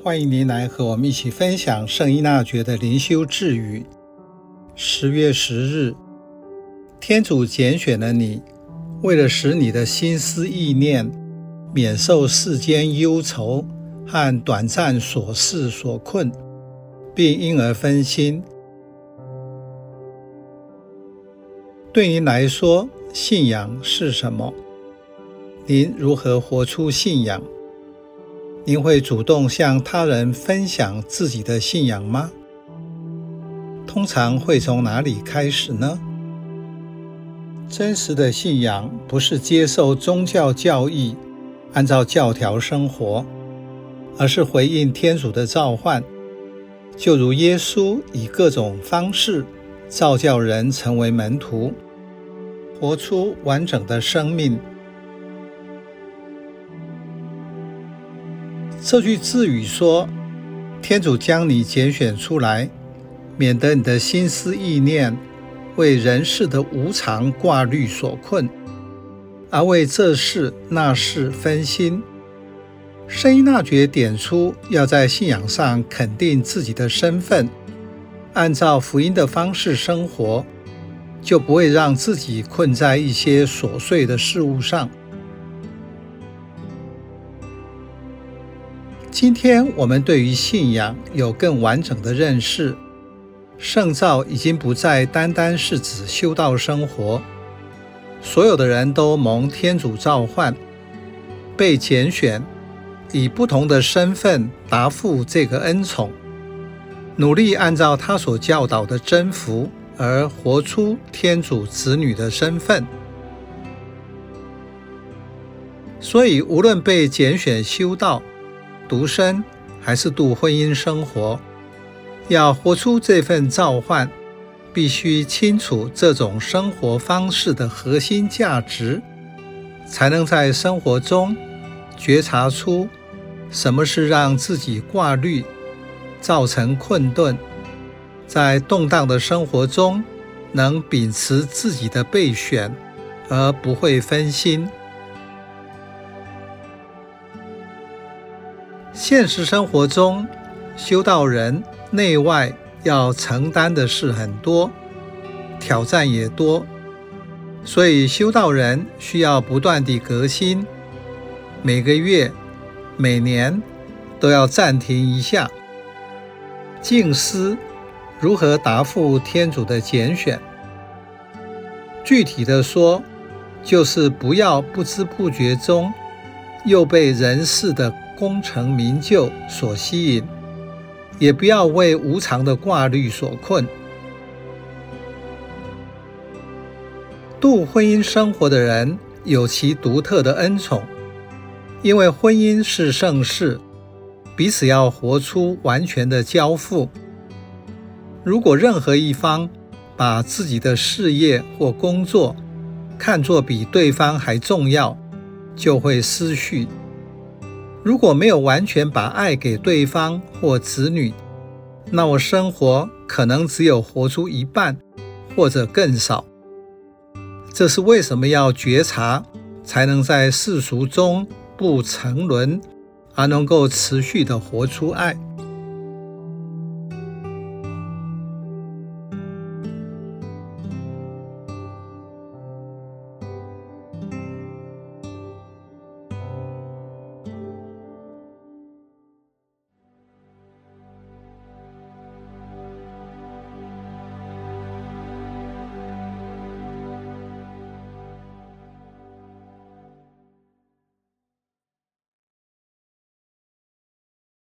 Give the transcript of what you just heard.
欢迎您来和我们一起分享圣依纳爵的灵修智语。十月十日，天主拣选了你，为了使你的心思意念免受世间忧愁和短暂琐事所困，并因而分心。对您来说，信仰是什么？您如何活出信仰？您会主动向他人分享自己的信仰吗？通常会从哪里开始呢？真实的信仰不是接受宗教教义，按照教条生活，而是回应天主的召唤，就如耶稣以各种方式造叫人成为门徒，活出完整的生命。这句智语说：“天主将你拣选出来，免得你的心思意念为人世的无常挂虑所困，而为这事那事分心。”圣依纳爵点出要在信仰上肯定自己的身份，按照福音的方式生活，就不会让自己困在一些琐碎的事物上。今天我们对于信仰有更完整的认识，圣召已经不再单单是指修道生活，所有的人都蒙天主召唤，被拣选，以不同的身份答复这个恩宠，努力按照他所教导的真福而活出天主子女的身份。所以，无论被拣选修道，独身还是度婚姻生活，要活出这份召唤，必须清楚这种生活方式的核心价值，才能在生活中觉察出什么是让自己挂虑，造成困顿，在动荡的生活中能秉持自己的备选，而不会分心。现实生活中，修道人内外要承担的事很多，挑战也多，所以修道人需要不断地革新，每个月、每年都要暂停一下，静思如何答复天主的拣选。具体的说，就是不要不知不觉中又被人世的功成名就所吸引，也不要为无常的挂虑所困。度婚姻生活的人有其独特的恩宠，因为婚姻是圣事，彼此要活出完全的交付。如果任何一方把自己的事业或工作看作比对方还重要，就会失序。如果没有完全把爱给对方或子女，那我生活可能只有活出一半，或者更少。这是为什么要觉察，才能在世俗中不沉沦，而能够持续的活出爱。